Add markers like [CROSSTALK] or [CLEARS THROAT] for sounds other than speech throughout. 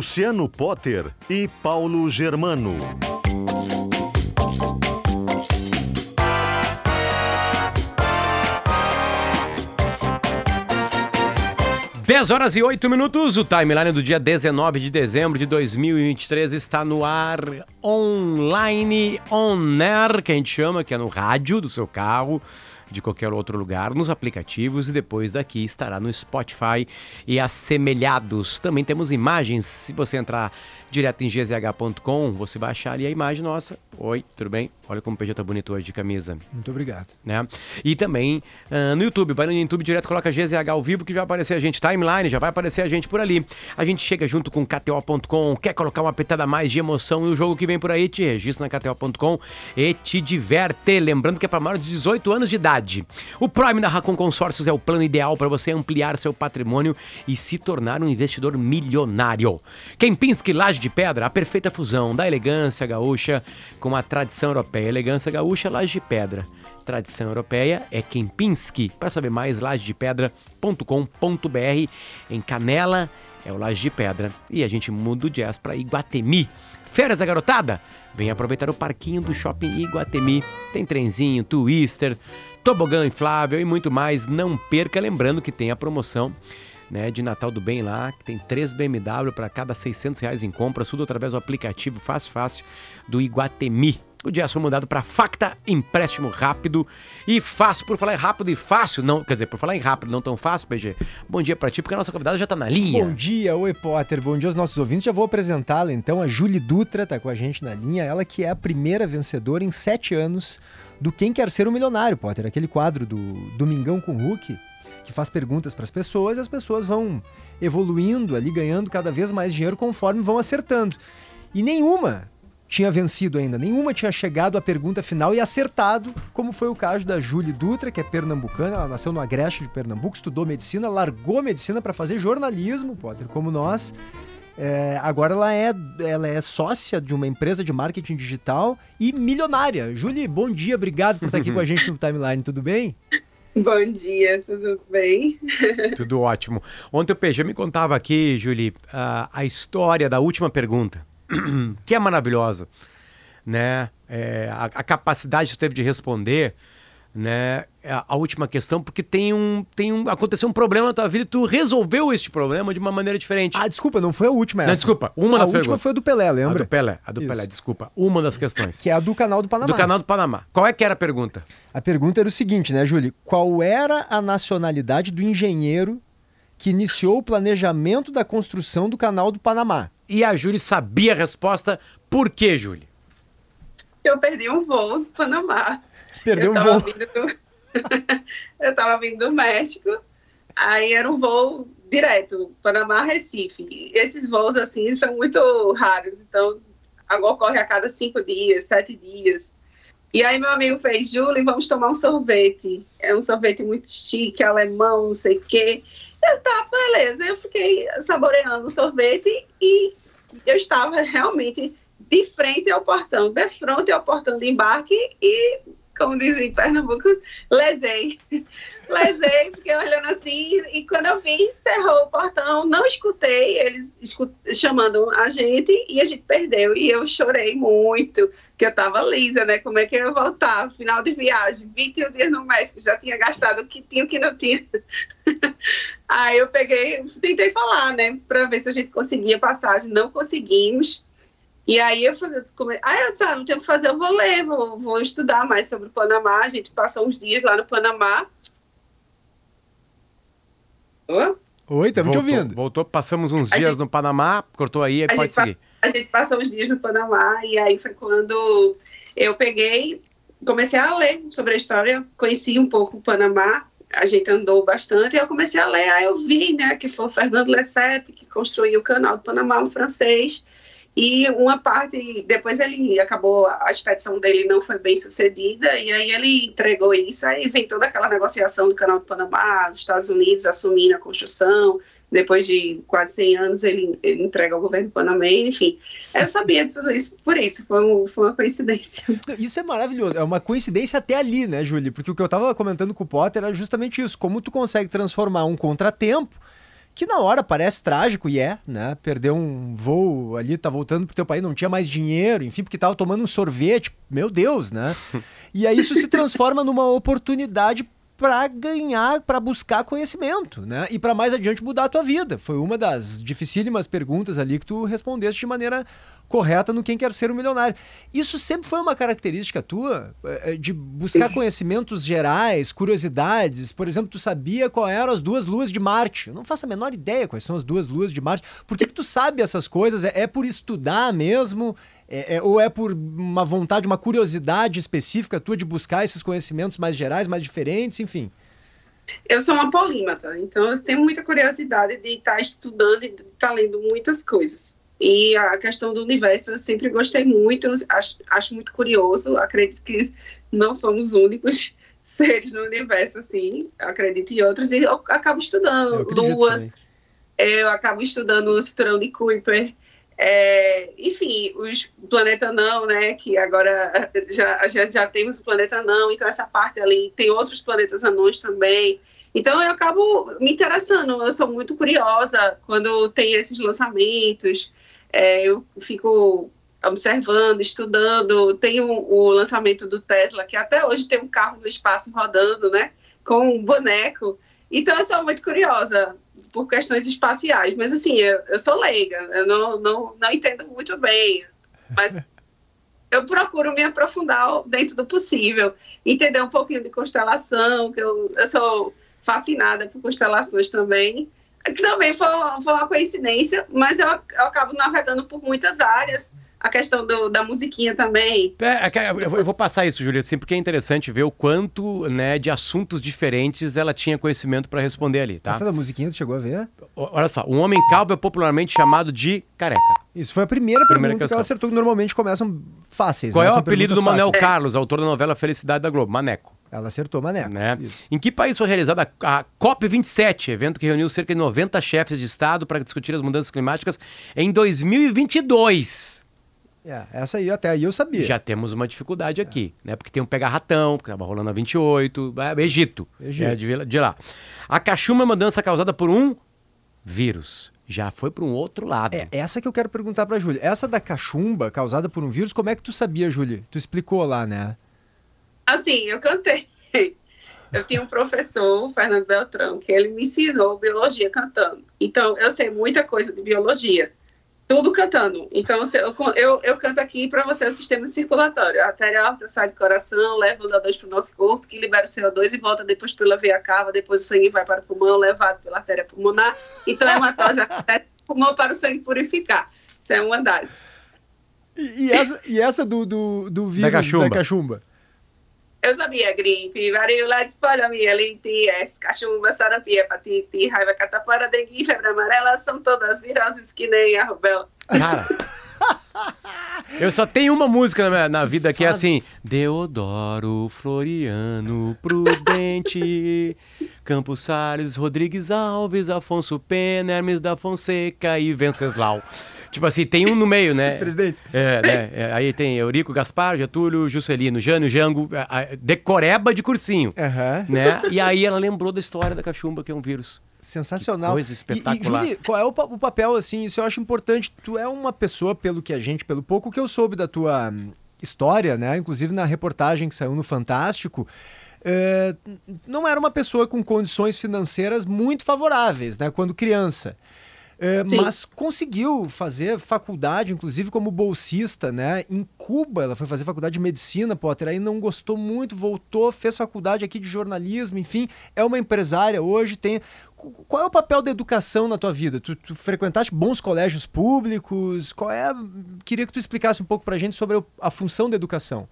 Luciano Potter e Paulo Germano. 10 horas e 8 minutos, o timeline do dia 19 de dezembro de 2023 está no ar online, on air, que a gente chama, que é no rádio do seu carro, de qualquer outro lugar, nos aplicativos e depois daqui estará no Spotify e assemelhados. Também temos imagens, se você entrar direto em gzh.com, você vai achar ali a imagem nossa. Oi, tudo bem? Olha como o PJ tá bonito hoje de camisa. Muito obrigado. Né? E também uh, no YouTube, vai no YouTube direto, coloca GZH ao vivo que já vai aparecer a gente. Timeline, já vai aparecer a gente por ali. A gente chega junto com KTO.com, quer colocar uma petada mais de emoção e o jogo que vem por aí, te registra na KTO.com e te diverte. Lembrando que é para maiores de 18 anos de idade. O Prime da Racon Consórcios é o plano ideal para você ampliar seu patrimônio e se tornar um investidor milionário. Kempinski Laje de Pedra, a perfeita fusão da elegância gaúcha com a tradição europeia. Elegância gaúcha, Laje de Pedra. Tradição europeia é Kempinski. Para saber mais, lajedepedra.com.br. Em Canela é o Laje de Pedra. E a gente muda o jazz para Iguatemi. Férias da garotada? Vem aproveitar o parquinho do Shopping Iguatemi. Tem trenzinho, twister, tobogã inflável e muito mais. Não perca, lembrando que tem a promoção né, de Natal do Bem lá, que tem três BMW para cada 600 reais em compra, tudo através do aplicativo Fácil Fácil do Iguatemi. O dia foi mudado para Facta, empréstimo rápido e fácil. Por falar em rápido e fácil, não, quer dizer, por falar em rápido, não tão fácil, PG. Bom dia para ti, porque a nossa convidada já tá na linha. Bom dia, oi Potter, bom dia aos nossos ouvintes. Já vou apresentá-la então, a Julie Dutra tá com a gente na linha, ela que é a primeira vencedora em sete anos do Quem Quer Ser um Milionário, Potter, aquele quadro do Domingão com Hulk, que faz perguntas para as pessoas e as pessoas vão evoluindo ali, ganhando cada vez mais dinheiro conforme vão acertando. E nenhuma tinha vencido ainda. Nenhuma tinha chegado à pergunta final e acertado, como foi o caso da Julie Dutra, que é pernambucana. Ela nasceu no Agreste de Pernambuco, estudou medicina, largou medicina para fazer jornalismo, Potter, como nós. É, agora ela é, ela é sócia de uma empresa de marketing digital e milionária. Julie, bom dia, obrigado por estar aqui com a [LAUGHS] gente no Timeline, tudo bem? [LAUGHS] Bom dia, tudo bem? [LAUGHS] Tudo ótimo. Ontem o PG me contava aqui, Julie, a, a história da última pergunta. [CLEARS THROAT] que é maravilhosa, né? É, a, a, capacidade que teve de responder, né? A, última questão, porque tem um, tem um, aconteceu um problema na tua vida e tu resolveu este problema de uma maneira diferente. Ah, desculpa, não foi a última essa. Não, desculpa, uma das A última perguntas. foi a do Pelé, lembra? A do Pelé, a do Isso. Pelé, desculpa, uma das questões. Que é a do canal do Panamá. Do canal do Panamá. Qual é que era a pergunta? A pergunta era o seguinte, né, Júlio? Qual era a nacionalidade do engenheiro que iniciou o planejamento da construção do canal do Panamá? E a Júlia sabia a resposta. Por quê, Júlia? Eu perdi um voo no Panamá. Perdeu um voo? Do... [LAUGHS] eu estava vindo do México. Aí era um voo direto, Panamá-Recife. Esses voos, assim, são muito raros. Então, agora ocorre a cada cinco dias, sete dias. E aí meu amigo fez, Julie, vamos tomar um sorvete. É um sorvete muito chique, alemão, não sei o quê. Eu, tá, beleza. Eu fiquei saboreando o sorvete e eu estava realmente de frente ao portão, de frente ao portão de embarque e, como dizem em Pernambuco, lesei. lesei, [LAUGHS] fiquei olhando assim e quando eu vi, encerrou o portão, não escutei eles escut chamando a gente e a gente perdeu. E eu chorei muito, que eu estava lisa, né? Como é que eu ia voltar? Final de viagem, 21 dias no México, já tinha gastado o que tinha o que não tinha. [LAUGHS] Aí eu peguei, tentei falar, né, para ver se a gente conseguia passagem, não conseguimos. E aí eu falei, ah, eu disse, ah, não tem o que fazer, eu vou ler, vou, vou estudar mais sobre o Panamá. A gente passou uns dias lá no Panamá. Oi? Oi, estamos te ouvindo. Voltou, passamos uns a dias gente, no Panamá, cortou aí, aí pode seguir. A gente passou uns dias no Panamá e aí foi quando eu peguei, comecei a ler sobre a história, conheci um pouco o Panamá, a gente andou bastante, e eu comecei a ler, aí eu vi, né, que foi o Fernando Lessep, que construiu o canal do Panamá, um francês, E uma parte, depois ele acabou, a expedição dele não foi bem sucedida, e aí ele entregou isso, aí vem toda aquela negociação do Canal do Panamá, os Estados Unidos assumindo a construção, depois de quase 100 anos ele, ele entrega ao governo panamenho, enfim. Eu sabia tudo isso por isso, foi, um, foi uma coincidência. [LAUGHS] Isso é maravilhoso, é uma coincidência até ali, né, Júlia? Porque o que eu estava comentando com o Potter era justamente isso, como tu consegue transformar um contratempo que na hora parece trágico e é, né? Perder um voo ali, tá voltando pro teu país, não tinha mais dinheiro, enfim, porque tava tomando um sorvete, meu Deus, né? [LAUGHS] E aí isso se transforma numa oportunidade para ganhar, para buscar conhecimento, né? E para mais adiante mudar a tua vida. Foi uma das dificílimas perguntas ali que tu respondeste de maneira correta no quem quer ser um milionário. Isso sempre foi uma característica tua eh, eh, de buscar conhecimentos gerais, curiosidades. Por exemplo, tu sabia qual eram as duas luas de Marte. Eu não faço a menor ideia quais são as duas luas de Marte. Por que, que tu sabe essas coisas? É, é por estudar mesmo? É, é, ou é por uma vontade, uma curiosidade específica tua de buscar esses conhecimentos mais gerais, mais diferentes, enfim? Eu sou uma polímata, então eu tenho muita curiosidade de estar estudando e de estar lendo muitas coisas. E a questão do universo eu sempre gostei muito, acho, acho muito curioso, acredito que não somos únicos [LAUGHS] seres no universo, assim, acredito em outros, e eu acabo estudando eu luas, também. eu acabo estudando o cinturão de Kuiper, é, enfim, os planeta não, né? Que agora já, já, já temos o planeta não, então essa parte ali tem outros planetas anões também. Então eu acabo me interessando, eu sou muito curiosa quando tem esses lançamentos, é, eu fico observando, estudando. Tem o, o, lançamento do Tesla, que até hoje tem um carro no espaço rodando, né? Com um boneco. Então eu sou muito curiosa por questões espaciais, mas assim, eu, eu sou leiga, eu não, não, não entendo muito bem, mas [LAUGHS] eu procuro me aprofundar dentro do possível, entender um pouquinho de constelação, que eu, eu sou fascinada por constelações também, que também foi, foi uma coincidência, mas eu, eu acabo navegando por muitas áreas, a questão do, da musiquinha também. É, é eu vou passar isso, Júlia, assim, porque é interessante ver o quanto né, de assuntos diferentes ela tinha conhecimento para responder ali, tá? Essa da musiquinha tu chegou a ver? Olha só, um homem calvo é popularmente chamado de careca. Isso foi a primeira, primeira pergunta questão. que ela acertou, que normalmente começam fáceis. Qual né? é o São apelido do Manel Carlos, autor da novela Felicidade da Globo? Maneco. Ela acertou Maneco. Né? Em que país foi realizada a COP27, evento que reuniu cerca de 90 chefes de Estado para discutir as mudanças climáticas em 2022? É, essa aí até aí eu sabia. Já temos uma dificuldade aqui, é. né? Porque tem um pega-ratão, que estava rolando a 28, é, Egito. Egito. É, de, de, lá. A cachumba é uma doença causada por um vírus. Já foi para um outro lado. É, essa que eu quero perguntar para Júlia. Essa da cachumba causada por um vírus, como é que tu sabia, Júlia? Tu explicou lá, né? Assim, eu cantei. Eu tinha um professor, o Fernando Beltrão, que ele me ensinou biologia cantando. Então, eu sei muita coisa de biologia tudo cantando. Então, eu, eu, eu canto aqui para você o sistema circulatório. A artéria aorta sai do coração, leva o O2 para o nosso corpo, que libera o CO2 e volta depois pela veia cava, depois o sangue vai para o pulmão, levado pela artéria pulmonar. Então, a hematose acontece no pulmão para o sangue purificar. Isso é uma das. E, e, essa, e essa do, do, do vírus da cachumba? Da cachumba? Eu sabia gripe, varíola, espalhamia, cachumba, sarampo, hepatite, raiva, catapora, dengue, febre amarela, são todas viroses que nem a rubéola. Cara... [LAUGHS] Eu só tenho uma música na, minha, na vida que é assim: Deodoro, Floriano, Prudente, [LAUGHS] Campos Salles, Rodrigues Alves, Afonso Pena, Hermes da Fonseca e Venceslau. Tipo assim, tem um no meio, né? Os presidentes. É, né? É, aí tem Eurico Gaspar, Getúlio, Juscelino, Jânio, Jango, a, a, decoreba de cursinho. Uhum. Né? E aí ela lembrou da história da cachumba, que é um vírus. Sensacional. Que coisa espetacular. E, e qual é o, o, papel, assim, isso eu acho importante. Tu é uma pessoa, pelo que a gente, pelo pouco que eu soube da tua hum, história, né? Inclusive na reportagem que saiu no Fantástico, é, não era uma pessoa com condições financeiras muito favoráveis, né? Quando criança. É, mas conseguiu fazer faculdade, inclusive como bolsista, né? Em Cuba, ela foi fazer faculdade de medicina, Potter, aí não gostou muito, voltou, fez faculdade aqui de jornalismo, enfim, é uma empresária hoje, tem. Qual é o papel da educação na tua vida? Tu, tu frequentaste bons colégios públicos? Qual é. Queria que tu explicasse um pouco pra gente sobre a função da educação.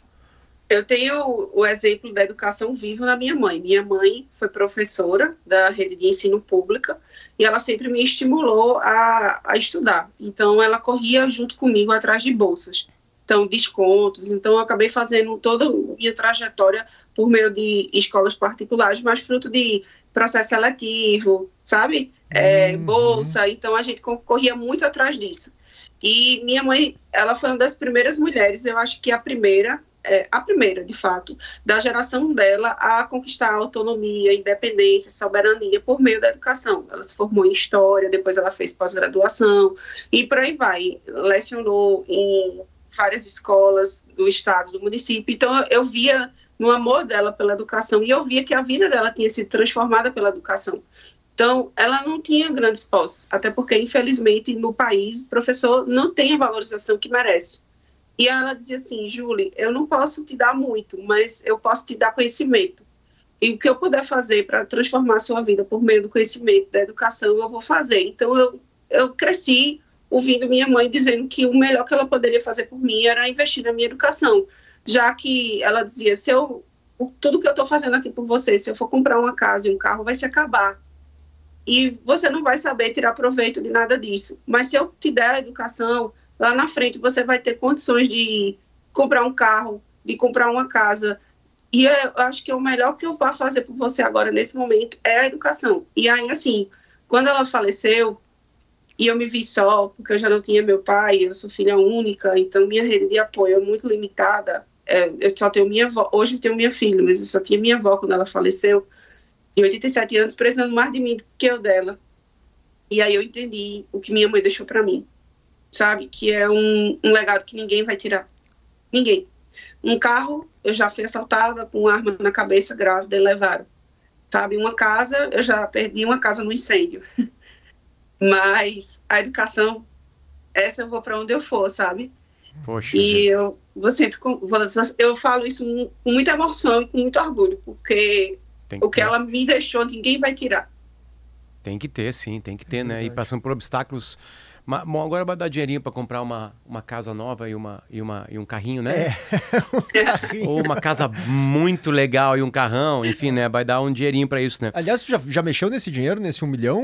Eu tenho o exemplo da educação vivo na minha mãe. Minha mãe foi professora da rede de ensino pública e ela sempre me estimulou a, a estudar. Então, ela corria junto comigo atrás de bolsas, então, descontos. Então, eu acabei fazendo toda a minha trajetória por meio de escolas particulares, mas fruto de processo seletivo, sabe? É, uhum. Bolsa. Então, a gente corria muito atrás disso. E minha mãe, ela foi uma das primeiras mulheres, eu acho que a primeira, é, a primeira, de fato, da geração dela a conquistar autonomia, independência, soberania por meio da educação. Ela se formou em História, depois ela fez pós-graduação e por aí vai. Lecionou em várias escolas do estado, do município. Então, eu via no amor dela pela educação e eu via que a vida dela tinha sido transformada pela educação. Então, ela não tinha grandes posses, até porque, infelizmente, no país, professor não tem a valorização que merece. E ela dizia assim, Julie, eu não posso te dar muito, mas eu posso te dar conhecimento. E o que eu puder fazer para transformar a sua vida por meio do conhecimento, da educação, eu vou fazer. Então, eu, eu cresci ouvindo minha mãe dizendo que o melhor que ela poderia fazer por mim era investir na minha educação, já que ela dizia, se eu tudo que eu estou fazendo aqui por você, se eu for comprar uma casa e um carro, vai se acabar e você não vai saber tirar proveito de nada disso. Mas se eu te der a educação, lá na frente você vai ter condições de comprar um carro, de comprar uma casa. E eu acho que o melhor que eu vou fazer por você agora, nesse momento, é a educação. E aí, assim, quando ela faleceu, e eu me vi só, porque eu já não tinha meu pai, eu sou filha única, então minha rede de apoio é muito limitada. É, eu só tenho minha avó, hoje eu tenho minha filha, mas eu só tinha minha avó quando ela faleceu de 87 anos, precisando mais de mim do que eu dela. E aí eu entendi o que minha mãe deixou para mim, sabe? Que é um, um, legado que ninguém vai tirar. Ninguém. Um carro, eu já fui assaltada com uma arma na cabeça grávida e levaram. Sabe? Uma casa, eu já perdi uma casa no incêndio. [LAUGHS] Mas a educação, essa eu vou para onde eu for, sabe? Poxa. E eu vou sempre, eu falo isso com muita emoção e com muito orgulho, porque tem o que ter. ela me deixou, ninguém vai tirar. Tem que ter, sim, tem que ter, é né? E passando por obstáculos. Bom, agora vai dar dinheirinho para comprar uma, uma casa nova e, uma, e, uma, e um carrinho, né? É. [LAUGHS] um carrinho. Ou uma casa muito legal e um carrão, enfim, né? Vai dar um dinheirinho para isso, né? Aliás, você já, já mexeu nesse dinheiro, nesse um milhão?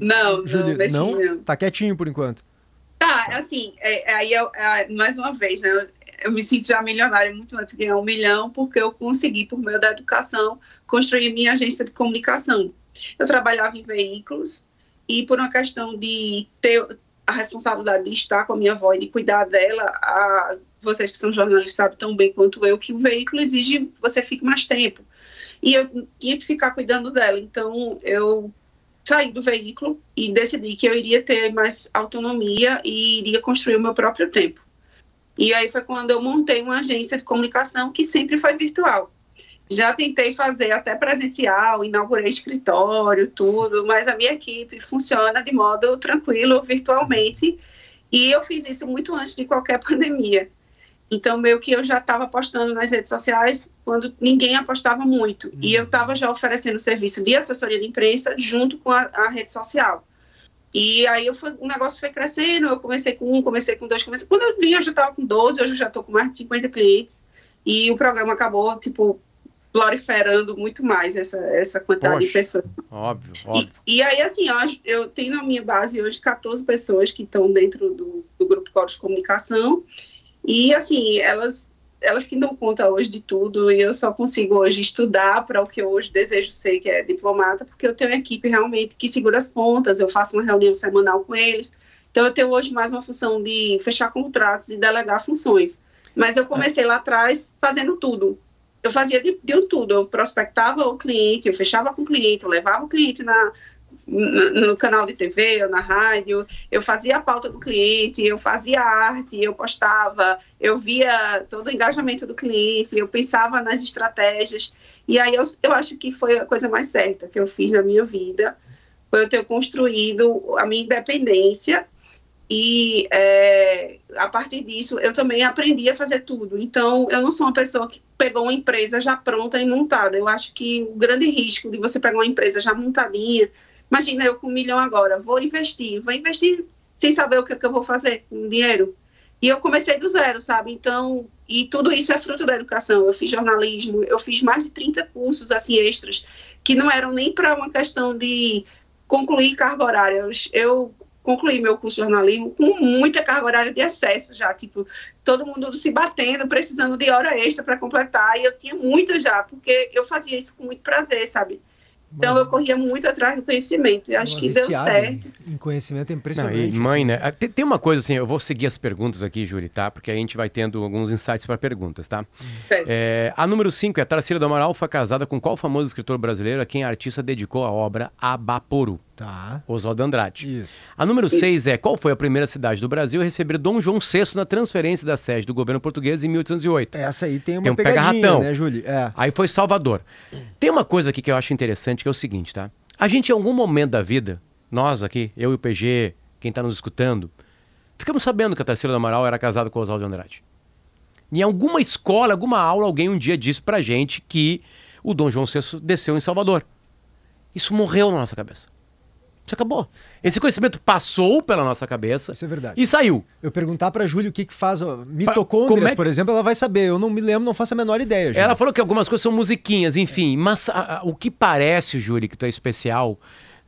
Não, Juli... não, não? Tá quietinho por enquanto. Tá, assim, é, aí é, é, mais uma vez, né? eu me sinto já milionária muito antes de ganhar um milhão, porque eu consegui, por meio da educação, construir minha agência de comunicação. Eu trabalhava em veículos e, por uma questão de ter a responsabilidade de estar com a minha avó e de cuidar dela, a, vocês que são jornalistas sabem tão bem quanto eu que o veículo exige que você fique mais tempo. E eu tinha que ficar cuidando dela. Então, eu saí do veículo e decidi que eu iria ter mais autonomia e iria construir o meu próprio tempo. E aí foi quando eu montei uma agência de comunicação que sempre foi virtual. Já tentei fazer até presencial, inaugurei escritório, tudo, mas a minha equipe funciona de modo tranquilo, virtualmente. E eu fiz isso muito antes de qualquer [LAUGHS] pandemia. Então, meio que eu já estava apostando nas redes sociais quando ninguém apostava muito. Uhum. E eu estava já oferecendo serviço de assessoria de imprensa junto com a, a rede social. E aí eu fui, o negócio foi crescendo, eu comecei com um, comecei com dois, comecei. Quando eu vi, eu já estava com 12, hoje eu já estou com mais de 50 clientes. E o programa acabou, tipo, proliferando muito mais essa, essa quantidade Poxa, de pessoas. Óbvio, óbvio. E, e, aí, assim, eu, eu tenho na minha base hoje 14 pessoas que estão dentro do, do grupo Coros de Comunicação. E, assim, elas elas que dão conta hoje de tudo e eu só consigo hoje estudar para o que eu hoje desejo ser, que é diplomata, porque eu tenho uma equipe realmente que segura as pontas, eu faço uma reunião semanal com eles. Então eu tenho hoje mais uma função de fechar contratos e delegar funções. Mas eu comecei lá atrás fazendo tudo. Eu fazia de, de tudo. Eu prospectava o cliente, eu fechava com o cliente, eu levava o cliente na, no canal de TV ou na rádio, eu fazia a pauta do cliente, eu fazia arte, eu postava, eu via todo o engajamento do cliente, eu pensava nas estratégias. E aí eu, eu acho que foi a coisa mais certa que eu fiz na minha vida, foi eu ter construído a minha independência e é, a partir disso eu também aprendi a fazer tudo. Então eu não sou uma pessoa que pegou uma empresa já pronta e montada. Eu acho que o grande risco de você pegar uma empresa já montadinha Imagina eu com um milhão agora, vou investir, vou investir sem saber o que, que eu vou fazer com o dinheiro. E eu comecei do zero, sabe? Então, e tudo isso é fruto da educação. Eu fiz jornalismo, eu fiz mais de 30 cursos assim extras, que não eram nem para uma questão de concluir carga horária. Eu concluí meu curso de jornalismo com muita carga horária de acesso já, tipo, todo mundo se batendo, precisando de hora extra para completar, e eu tinha muito já, porque eu fazia isso com muito prazer, sabe? Então eu corria muito atrás do conhecimento e acho que deu certo. Em conhecimento é impressionante. Não, e mãe, né? Tem, uma coisa assim, eu vou seguir as perguntas aqui, Júli, tá? Porque a gente vai tendo alguns insights para perguntas, tá? É, a número 5 é a Tarcília do Amaral foi casada com qual famoso escritor brasileiro a quem a artista dedicou a obra Abaporu? Tá. Oswaldo Andrade. Isso. A número 6 é qual foi a primeira cidade do Brasil a receber Dom João VI na transferência da sede do governo português em 1808? Essa aí tem uma tem um pegadinha, né, Júlio? É. Aí foi Salvador. Tem uma coisa aqui que eu acho interessante, que é o seguinte, tá? A gente, em algum momento da vida, nós aqui, eu e o PG, quem está nos escutando, ficamos sabendo que a Tarsila do Amaral era casada com o Oswaldo Andrade. Em alguma escola, alguma aula, alguém um dia disse pra gente que o Dom João VI desceu em Salvador. Isso morreu na nossa cabeça. Isso acabou. Esse conhecimento passou pela nossa cabeça Isso é verdade. e saiu. Eu perguntar pra Júlia o que que faz ó, mitocôndrias, é- por exemplo, ela vai saber. Eu não me lembro, não faço a menor ideia, Júlia. Ela falou que algumas coisas são musiquinhas, enfim. Mas a- a- o que parece, Júlio, que tu é especial,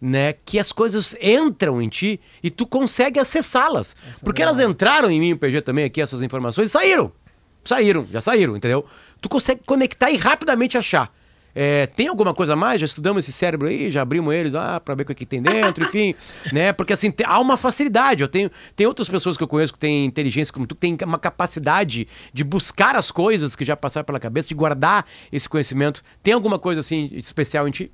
né? Que as coisas entram em ti e tu consegue acessá-las. Porque elas entraram em mim, o PG também, aqui, essas informações, e saíram. Saíram, já saíram, entendeu? Tu consegue conectar e rapidamente achar. É, tem alguma coisa a mais? Já estudamos esse cérebro aí, já abrimos ele lá pra ver o que, que tem dentro, [LAUGHS] enfim, né? Porque assim, te- há uma facilidade. Eu tenho, tem outras pessoas que eu conheço que têm inteligência como tu, que têm uma capacidade de buscar as coisas que já passaram pela cabeça, de guardar esse conhecimento. Tem alguma coisa assim especial em ti?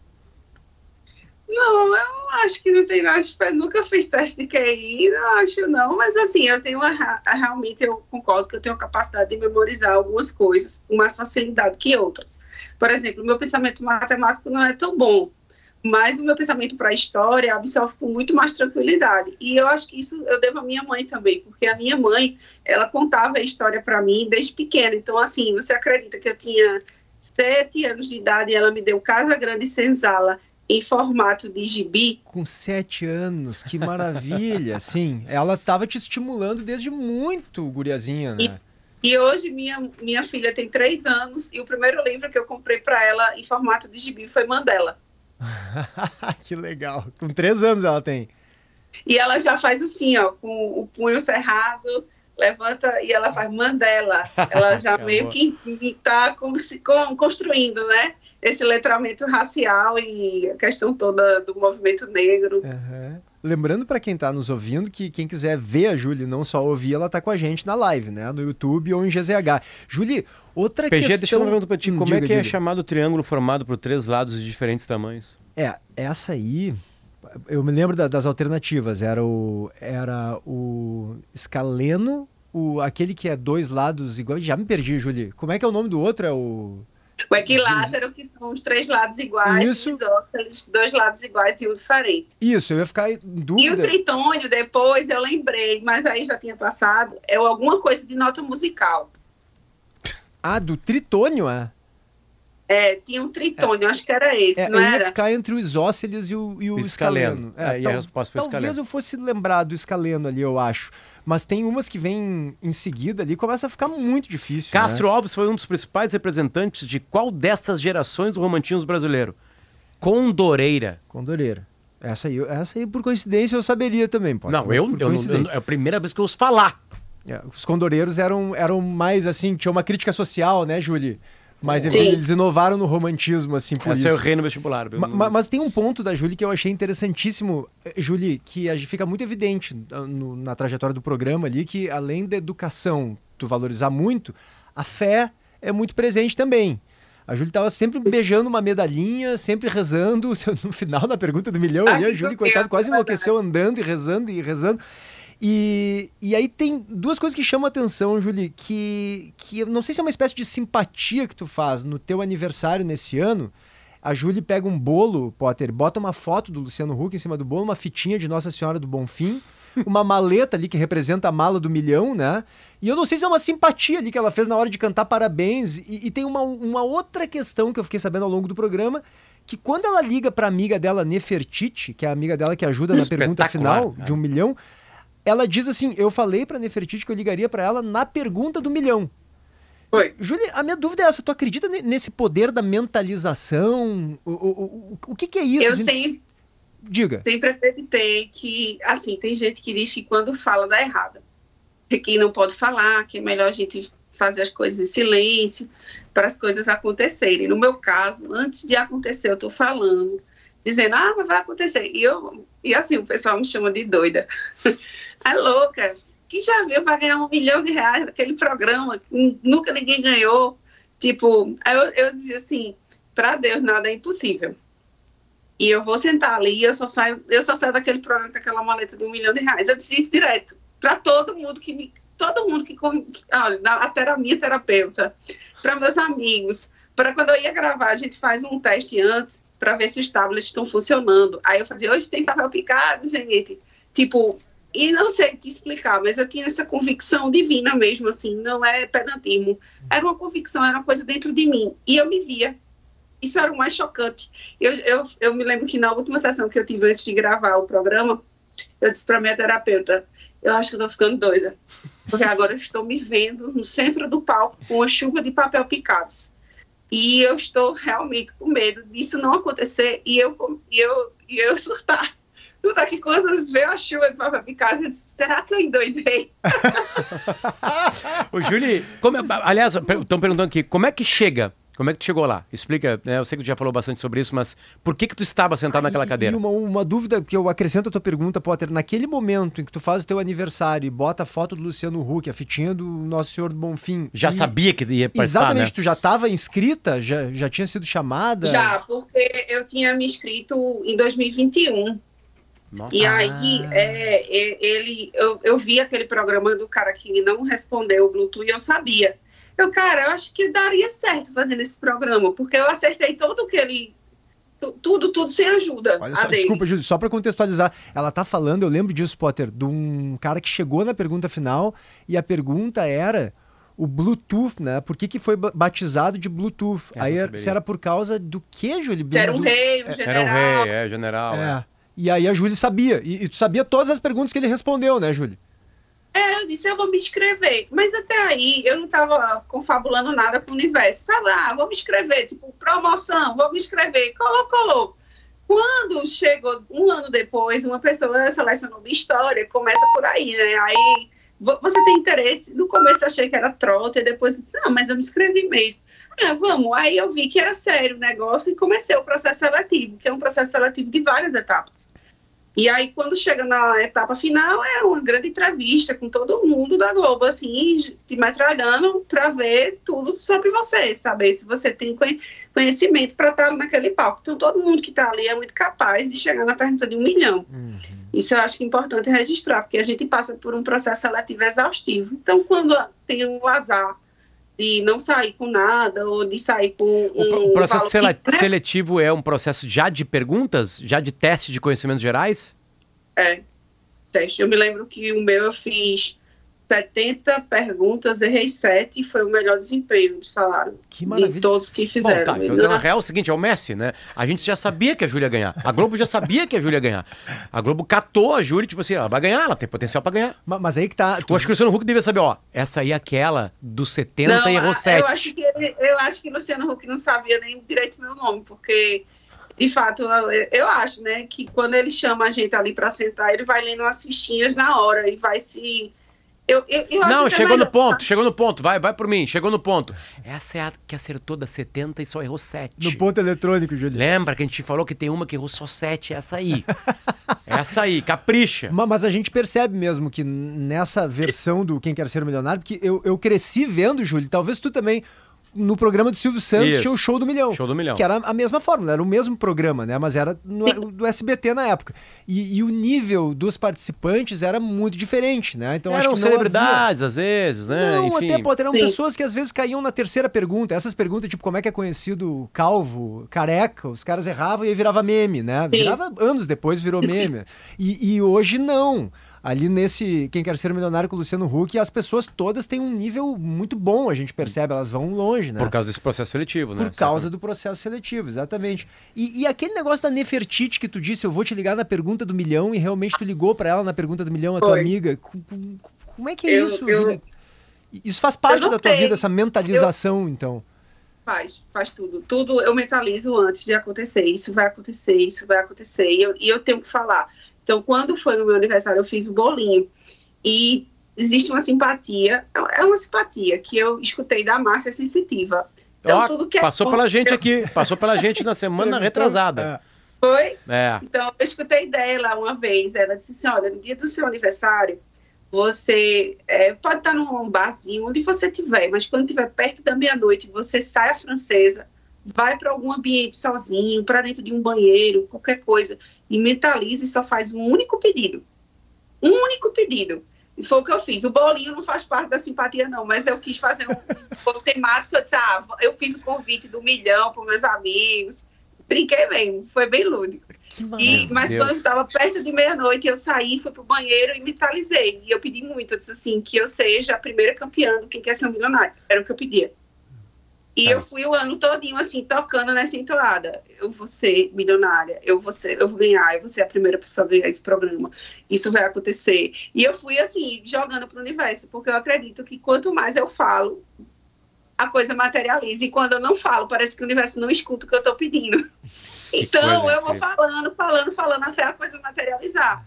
Não, eu acho que não tem nada. Nunca fiz teste de QI, não acho não. Mas assim, eu tenho uma, realmente eu concordo que eu tenho a capacidade de memorizar algumas coisas com mais facilidade que outras. Por exemplo, meu pensamento matemático não é tão bom, mas o meu pensamento para a história absorve com muito mais tranquilidade. E eu acho que isso eu devo à minha mãe também, porque a minha mãe, ela contava a história para mim desde pequena. Então, assim, você acredita que eu tinha sete anos de idade e ela me deu Casa Grande e Senzala em formato de gibi? Com sete anos, que maravilha, [LAUGHS] sim. Ela tava te estimulando desde muito, guriazinha, né? E hoje minha, minha filha tem três anos e o primeiro livro que eu comprei para ela em formato de gibi foi Mandela. [LAUGHS] que legal. Com três anos ela tem. E ela já faz assim, ó, com o punho cerrado, levanta e ela faz Mandela. Ela já Acabou. [LAUGHS] meio que está como se com- construindo, né? Esse letramento racial e a questão toda do movimento negro. Aham. Lembrando pra quem tá nos ouvindo que quem quiser ver a Julie, não só ouvir, ela tá com a gente na live, né? No YouTube ou em GZH. Julie, outra PG, questão... deixa eu perguntar pra ti, Hum, como é diga, que é diga. chamado o triângulo formado por três lados de diferentes tamanhos? É, essa aí, eu me lembro da- das alternativas. Era o, era o escaleno, o, aquele que é dois lados iguais. Já me perdi, Julie. Como é que é o nome do outro? É o. O equilátero, que são os três lados iguais, Isso. e isósceles, dois lados iguais e um diferente. Isso, eu ia ficar em E o dúvida. tritônio, depois eu lembrei, mas aí já tinha passado, é alguma coisa de nota musical. Ah, do tritônio, é. É, tinha um tritônio, acho que era esse, É, não eu ia era? ficar entre o isósceles e o, e o O escaleno. escaleno. É, e a resposta foi talvez escaleno. eu fosse lembrar do escaleno ali, eu acho. Mas tem umas que vêm em seguida ali, começa a ficar muito difícil. Castro né? Alves foi um dos principais representantes de qual dessas gerações do romantismo brasileiro? Condoreira. Condoreira. Essa aí, essa aí, por coincidência, eu saberia também, pode. não, eu, eu, eu- é a primeira vez que eu ouço falar. É, os condoreiros eram, eram mais assim, tinha uma crítica social, né, Julie? Mas eles, eles inovaram no romantismo, assim, por Essa isso. é o rei no vestibular. Ma- ma- mas tem um ponto da Julie que eu achei interessantíssimo, eh, Julie, que a gente fica muito evidente ah, no- na trajetória do programa ali, que além da educação tu valorizar muito, a fé é muito presente também. A Júlia estava sempre beijando uma medalhinha, sempre rezando. [LAUGHS] No final da pergunta do milhão, Ai, a Júlia, coitada, quase enlouqueceu andando e rezando e rezando. E, e aí tem duas coisas que chamam a atenção, Julie, que, que eu não sei se é uma espécie de simpatia que tu faz no teu aniversário nesse ano. A Julie pega um bolo, Potter, bota uma foto do Luciano Huck em cima do bolo, uma fitinha de Nossa Senhora do Bonfim, [LAUGHS] uma maleta ali que representa a mala do milhão, né? E eu não sei se é uma simpatia ali que ela fez na hora de cantar parabéns. E, e tem uma, uma outra questão que eu fiquei sabendo ao longo do programa, que quando ela liga pra amiga dela, Nefertiti, que é a amiga dela que ajuda na pergunta final de um milhão, ela diz assim: Eu falei pra Nefertiti que eu ligaria pra ela na pergunta do milhão. Foi. Júlia, a minha dúvida é essa: tu acredita ne- nesse poder da mentalização? O, o, o, o que, que é isso? Eu assim? sei, Diga. Sempre acreditei que, assim, tem gente que diz que quando fala dá errado. Que não pode falar, que é melhor a gente fazer as coisas em silêncio para as coisas acontecerem. No meu caso, antes de acontecer, eu estou falando, dizendo, ah, mas vai acontecer. E, eu, e assim, o pessoal me chama de doida. [LAUGHS] é louca, que já viu, vai ganhar um milhão de reais daquele programa, nunca ninguém ganhou. Tipo, eu, eu dizia assim, para Deus nada é impossível. E eu vou sentar ali e eu só saio, eu só saio daquele programa com aquela maleta de um milhão de reais. Eu disse isso direto para todo mundo que me, todo mundo que, que olha, até a minha terapeuta, para meus amigos, para quando eu ia gravar, a gente faz um teste antes para ver se os tablets estão funcionando. Aí eu fazia, hoje tem papel picado, gente. Tipo, e não sei te explicar, mas eu tinha essa convicção divina mesmo, assim, não é pedantismo. Era uma convicção, era uma coisa dentro de mim. E eu me via. Isso era o mais chocante. Eu, eu, eu me lembro que na última sessão que eu tive antes de gravar o programa, eu disse para minha terapeuta, eu acho que eu tô ficando doida. Porque agora eu estou me vendo no centro do palco com uma chuva de papel picados. E eu estou realmente com medo disso não acontecer e eu, e eu, e eu surtar. Só que quando veio a chuva de papel picado, eu disse, será que eu endoidei? [LAUGHS] o Júlio, como, é, aliás, estão perguntando aqui, como é que chega como é que tu chegou lá? Explica, né? Eu sei que tu já falou bastante sobre isso, mas por que que tu estava sentado ah, naquela cadeira? E uma, uma, dúvida que eu acrescento à tua pergunta, Potter, naquele momento em que tu faz o teu aniversário e bota a foto do Luciano Huck, a fitinha do Nosso Senhor do Bonfim. Já e... sabia que ia participar, Exatamente, né? tu já estava inscrita? Já, já tinha sido chamada? Já, porque eu tinha me inscrito em 2021. Nossa. E aí, ah. é, ele, eu, eu vi aquele programa do cara que não respondeu o Bluetooth e eu sabia. Eu, cara, eu acho que daria certo fazendo esse programa, porque eu acertei todo o que ele. Tudo, tudo sem ajuda. Olha só, desculpa, Júlio, só para contextualizar. Ela tá falando, eu lembro disso, Potter, de um cara que chegou na pergunta final e a pergunta era o Bluetooth, né? Por que, que foi batizado de Bluetooth? Essa aí se era por causa do que, Júlio? Era um rei, um general. Era um rei, é, general. É. É. E aí a Júlia sabia. E, e, tu sabia todas as perguntas que ele respondeu, né, Júlia? É, eu disse, eu vou me inscrever. Mas até aí eu não estava confabulando nada com o universo. Sabe, ah, vou me inscrever, tipo, promoção, vou me inscrever. Colou, colou. Quando chegou um ano depois, uma pessoa selecionou minha história, começa por aí, né? Aí você tem interesse? No começo eu achei que era trota, e depois eu disse, não, mas eu me inscrevi mesmo. Ah, vamos. Aí eu vi que era sério o negócio e comecei o processo seletivo, que é um processo seletivo de várias etapas. E aí, quando chega na etapa final, é uma grande entrevista com todo mundo da Globo, assim, te metralhando para ver tudo sobre você, saber se você tem conhecimento para estar naquele palco. Então, todo mundo que está ali é muito capaz de chegar na pergunta de um milhão. Uhum. Isso eu acho que é importante registrar, porque a gente passa por um processo seletivo exaustivo. Então, quando tem o um azar de não sair com nada ou de sair com um. O processo que, né? seletivo é um processo já de perguntas? Já de teste de conhecimentos gerais? É, teste. Eu me lembro que o meu eu fiz 70 perguntas, errei 7 e foi o melhor desempenho, eles falaram. Que maravilha. De todos que fizeram. Bom, tá, então, na real, é o seguinte, é o Messi, né? A gente já sabia que a Júlia ia ganhar. A Globo já sabia que a Júlia ia ganhar. A Globo catou a Júlia, tipo assim, ela vai ganhar, ela tem potencial pra ganhar. Mas, mas aí que tá. Tu... Eu acho que o Luciano Huck devia saber, ó, essa aí é aquela dos 70 não, e errou 7. Eu acho, que ele, eu acho que o Luciano Huck não sabia nem direito meu nome, porque de fato, eu, eu acho, né, que quando ele chama a gente ali para sentar, ele vai lendo umas fichinhas na hora e vai se eu, eu, eu não, é chegou no ponto, chegou no ponto, vai, vai por mim, chegou no ponto. Essa é a que acertou das 70 e só errou 7. No ponto eletrônico, Júlio. Lembra que a gente falou que tem uma que errou só 7, essa aí. [LAUGHS] essa aí, capricha. Mas, mas, a gente percebe mesmo que nessa versão do Quem Quer Ser Milionário, porque eu, eu cresci vendo, Júlio, talvez tu também no programa do Silvio Santos Isso. tinha o Show do Milhão. Show do Milhão. Que era a mesma fórmula, era o mesmo programa, né? Mas era no, do SBT na época. E, e, o nível dos participantes era muito diferente, né? Então eram celebridades, havia... às vezes, né? Não, Enfim. até pode, eram Sim. pessoas que às vezes caíam na terceira pergunta. Essas perguntas, tipo, como é que é conhecido calvo, careca, os caras erravam e aí virava meme, né? Virava Sim. anos depois, virou meme. E, e hoje não ali nesse Quem Quer Ser Milionário com o Luciano Huck, as pessoas todas têm um nível muito bom, a gente percebe, elas vão longe, né? Por causa desse processo seletivo, né? Por causa do processo seletivo, exatamente. E, e, aquele negócio da Nefertiti que tu disse, eu vou te ligar na pergunta do milhão, e realmente tu ligou para ela na pergunta do milhão, a tua amiga. Como é que é eu, isso, eu, Isso faz parte da tua vida, essa mentalização, eu... então? faz, faz tudo. Tudo eu mentalizo antes de acontecer. Isso vai acontecer, isso vai acontecer. E eu, e eu tenho que falar. Então, quando foi no meu aniversário, eu fiz o bolinho. E existe uma simpatia, é uma simpatia que eu escutei da Márcia Sensitiva. Então, Ó, tudo que é passou bom, pela gente eu- aqui. Passou pela gente na semana retrasada. Foi? É. Então, eu escutei dela uma vez. Ela disse assim: olha, no dia do seu aniversário, você é, pode estar num barzinho, onde você estiver, mas quando estiver perto da meia-noite, você sai à francesa, vai para algum ambiente sozinho, para dentro de um banheiro, qualquer coisa, e mentalize e só faz um único pedido. Um único pedido. E foi o que eu fiz. O bolinho não faz parte da simpatia, não, mas eu quis fazer um [LAUGHS] bolo temático. Eu, disse, ah, eu fiz o convite do milhão para meus amigos. Brinquei mesmo, foi bem lúdico. E, mas Deus. quando estava perto de meia-noite, eu saí, fui pro banheiro e mentalizei. E eu pedi muito, eu disse assim, que eu seja a primeira campeã do Quem Quer Ser um Milionário. Era o que eu pedia. E Tá. eu fui o ano todinho, assim, tocando nessa entoada. Eu vou ser milionária, eu vou ser, eu vou ganhar, eu vou ser a primeira pessoa a ganhar esse programa. Isso vai acontecer. E eu fui, assim, jogando pro universo, porque eu acredito que quanto mais eu falo, a coisa materializa. E quando eu não falo, parece que o universo não escuta o que eu tô pedindo. Então, coisa eu vou falando, falando, falando até a coisa materializar.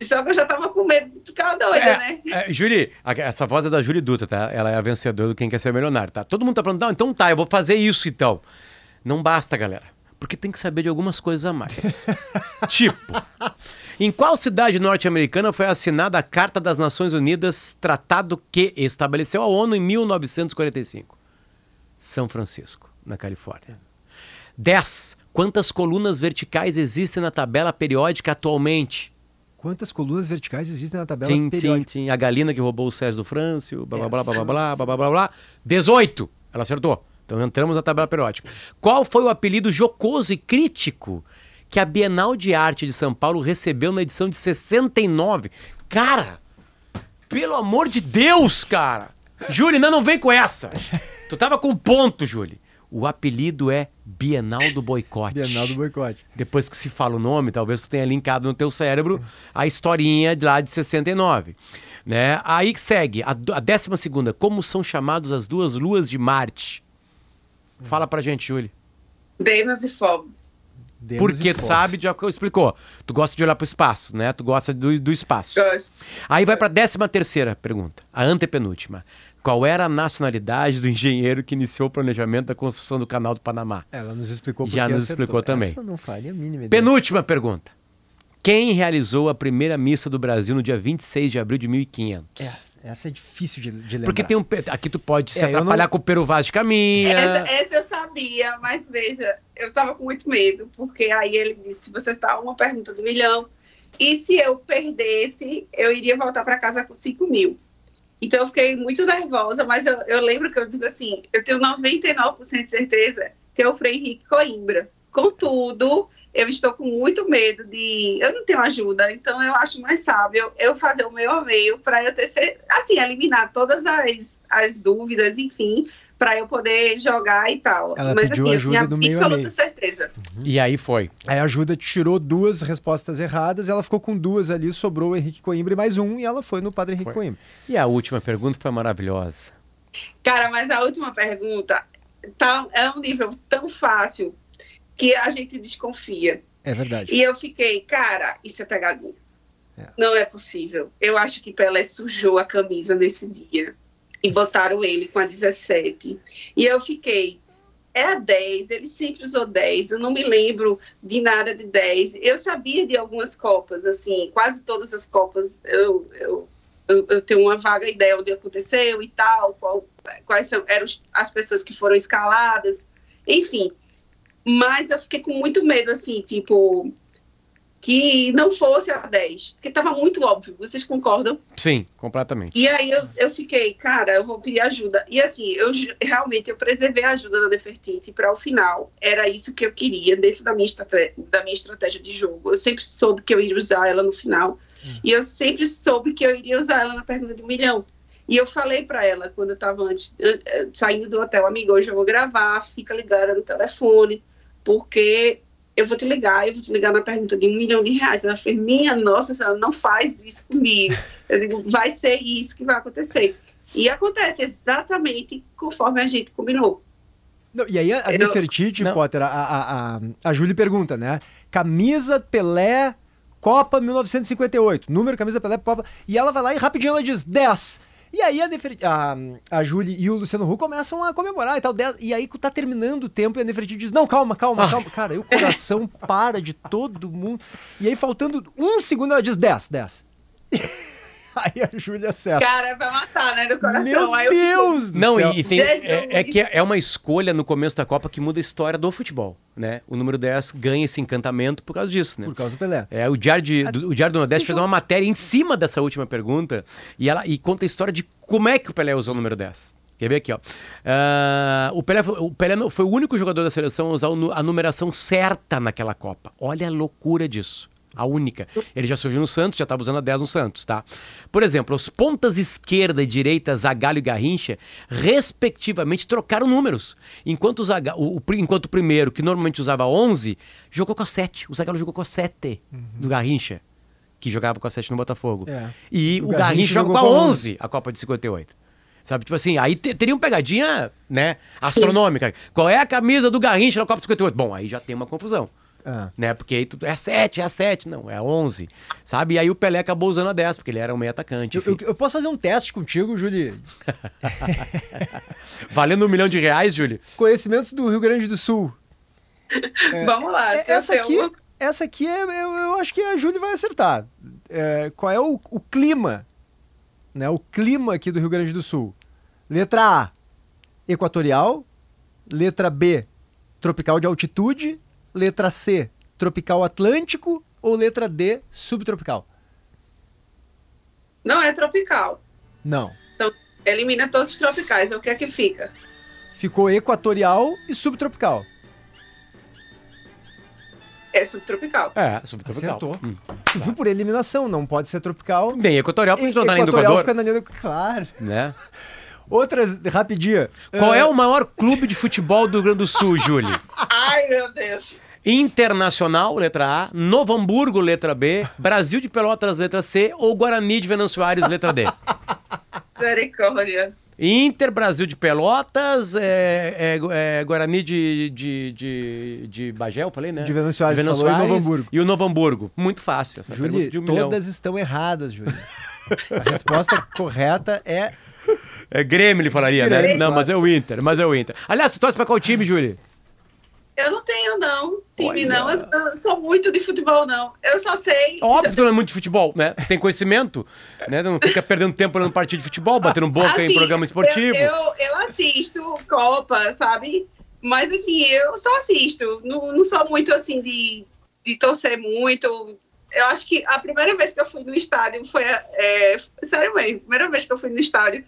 Só que eu já tava com medo de ficar doida, É, né? é, Júri, essa voz é da Júri Dutra, tá? Ela é a vencedora do Quem Quer Ser Milionário, tá? Todo mundo tá falando, não, então tá, eu vou fazer isso então. Não basta, galera. Porque tem que saber de algumas coisas a mais. [LAUGHS] tipo, em qual cidade norte-americana foi assinada a Carta das Nações Unidas, tratado que estabeleceu a ONU em 1945? São Francisco, na Califórnia. 10. Quantas colunas verticais existem na tabela periódica atualmente? Quantas colunas verticais existem na tabela Tim, tim, periódica? tim. A galinha que roubou o César do Frâncio, blá, blá, blá, blá, blá, blá, blá, blá, blá, blá. 18. Ela acertou. Então entramos na tabela periódica. Qual foi o apelido jocoso e crítico que a Bienal de Arte de São Paulo recebeu na edição de 69? Cara, pelo amor de Deus, cara. Júlio, não, não vem com essa. Tu tava com ponto, Júlio. O apelido é Bienal do Boicote. Bienal do boicote. Depois que se fala o nome, talvez tu tenha linkado no teu cérebro a historinha de lá de 69. Né? Aí que segue, a, a décima segunda, como são chamados as duas luas de Marte? Fala pra gente, Júlio. Deimos e. Demos Porque tu sabe, já que eu explicou. Tu gosta de olhar pro espaço, né? Tu gosta do, do espaço. Gosto. Aí vai pra décima terceira pergunta, a antepenúltima. Qual era a nacionalidade do engenheiro que iniciou o planejamento da construção do canal do Panamá? Ela nos explicou Já nos acertou. explicou também. Essa não faria a mínima ideia. Penúltima pergunta. Quem realizou a primeira missa do Brasil no dia 26 de abril de 1500? É, essa é difícil de, de lembrar. Porque tem um. Aqui tu pode se É, atrapalhar não- com o Peru Vaz de Caminha. Essa, essa eu sabia, mas veja, eu tava com muito medo, porque aí ele disse: você tá uma pergunta do milhão, e se eu perdesse, eu iria voltar para casa com 5 mil. Então eu fiquei muito nervosa, mas eu, eu lembro que eu digo assim: eu tenho 99% de certeza que é o Frei Henrique Coimbra. Contudo, eu estou com muito medo de. Eu não tenho ajuda, então eu acho mais sábio eu fazer o meu e-mail para eu ter, assim, eliminar todas as, as dúvidas, enfim, para eu poder jogar e tal. Ela Mas pediu assim, eu ajuda tinha do meio a absoluta meio. certeza. E aí foi. Aí a ajuda tirou duas respostas erradas, ela ficou com duas ali, sobrou o Henrique Coimbra e mais um, e ela foi no Padre Henrique Foi. Coimbra. E a última pergunta foi maravilhosa. Cara, mas a última pergunta tá, é um nível tão fácil que a gente desconfia. É verdade. E eu fiquei, cara, isso é pegadinha. É. Não é possível. Eu acho que Pelé sujou a camisa nesse dia. E botaram ele com a 17. E eu fiquei, é a 10, ele sempre usou 10. Eu não me lembro de nada de 10. Eu sabia de algumas Copas, assim, quase todas as Copas eu, eu, eu, eu tenho uma vaga ideia onde aconteceu e tal, qual, quais são, eram as pessoas que foram escaladas, enfim. Mas eu fiquei com muito medo, assim, tipo, que não fosse a 10, porque estava muito óbvio, vocês concordam? Sim, completamente. E aí eu, eu fiquei, cara, eu vou pedir ajuda. E assim, eu realmente eu preservei a ajuda da Nefertiti para o final. Era isso que eu queria dentro da minha, da minha estratégia de jogo. Eu sempre soube que eu iria usar ela no final. E eu sempre soube que eu iria usar ela na pergunta de um milhão. E eu falei para ela quando eu estava antes saindo do hotel, amiga, hoje eu vou gravar, fica ligada no telefone, porque eu vou te ligar, eu vou te ligar na pergunta de um milhão de reais. Ela fez, minha nossa senhora, não faz isso comigo. [LAUGHS] Eu digo, vai ser isso que vai acontecer. E acontece exatamente conforme a gente combinou. Não, e aí a, a Nefertiti, Não. Potter, a, a, a, a Júlia pergunta, né? Camisa Pelé, Copa 1958. Número, camisa Pelé, Copa. E ela vai lá e rapidinho ela diz 10. E aí a, Nefertiti, a, a Júlia e o Luciano Huck começam a comemorar e tal. 10, e aí tá terminando o tempo e a Nefertiti diz, não, calma, calma, Ah. calma. Cara, aí o coração [LAUGHS] para de todo mundo. E aí faltando um segundo ela diz 10, 10. Aí a Júlia acerta. Cara, vai matar, né, no coração. Meu Aí eu Deus do Não, céu. e, tem, Jesus! é, é que é uma escolha no começo da Copa que muda a história do futebol, né? O número 10 ganha esse encantamento por causa disso, né? Por causa do Pelé. É, o Diário, de, do, o Diário do Nordeste fez uma matéria em cima dessa última pergunta e, ela, e conta a história de como é que o Pelé usou o número 10. Quer ver aqui, ó. Ah, o Pelé, foi- o Pelé não- foi o único jogador da seleção a usar a numeração certa naquela Copa. Olha a loucura disso. A única. Ele já surgiu no Santos, já estava usando a 10 no Santos, tá? Por exemplo, os pontas esquerda e direita, Zagallo e Garrincha, respectivamente, trocaram números. Enquanto o, Zaga- o- o enquanto o primeiro, que normalmente usava 11, jogou com a 7. O Zagallo jogou com a 7 do Garrincha, que jogava com a 7 no Botafogo. É. E O o, Garrincha Garrincha jogou com a com a 11, a Copa de 58. Sabe, tipo assim, aí te- teria uma pegadinha, né, astronômica. Qual é a camisa do Garrincha na Copa de 58? Bom, aí já tem uma confusão. Ah. Né? Porque aí tudo é 7, é a 7, não, é a 11. Sabe? E aí o Pelé acabou usando a 10, porque ele era um meio atacante. Eu, eu- eu posso fazer um teste contigo, Júlia? [LAUGHS] Valendo um milhão de reais, Júlio? Conhecimentos do Rio Grande do Sul. [LAUGHS] Vamos lá. É, essa aqui, uma- essa aqui é, eu, eu acho que a Júlia vai acertar. É, qual é o, o clima? Né, o clima aqui do Rio Grande do Sul. Letra A, equatorial. Letra B, tropical de altitude. Letra C, tropical atlântico. Ou letra D, subtropical? Não é tropical. Não. Elimina todos os tropicais. O que é que fica? Ficou equatorial e subtropical. É subtropical. É, subtropical. Acertou. Hum. Viu por eliminação, não pode ser tropical. Nem equatorial, porque não tá na Equatorial fica na linha do... Claro. Né? Outras, rapidinha. Qual é Ah, o maior clube de futebol do Rio Grande do Sul, Júlio? [LAUGHS] Ai, meu Deus. Internacional, letra A. Novo Hamburgo, letra B. Brasil de Pelotas, letra C. Ou Guarani de Venâncio Aires, letra D. [LAUGHS] Misericórdia. Inter, Brasil de Pelotas, é, é, é, Guarani de, de, de, de Bagé, eu falei, né? De Venâncio Aires, falou, e Novo Hamburgo. E o Novo Hamburgo. Muito fácil essa Júlia, pergunta de um milhão. todas estão erradas, Júlia. A resposta correta é É Grêmio, ele falaria, né? Grêmio, Não, claro. mas é o Inter, mas é o Inter. Aliás, você torce pra qual time, Júlio? Eu não tenho, não. Time, Olha. não. Eu, eu sou muito de futebol, não. Eu só sei. Óbvio que tu não é muito de futebol, né? Tem conhecimento, né? Não fica perdendo tempo olhando partido de futebol, batendo boca em Assim, programa esportivo. Eu, eu, eu assisto Copa, sabe? Mas assim, eu só assisto. Não, não sou muito assim de, de torcer muito. Eu acho que a primeira vez que eu fui no estádio foi. É, sério mesmo, a primeira vez que eu fui no estádio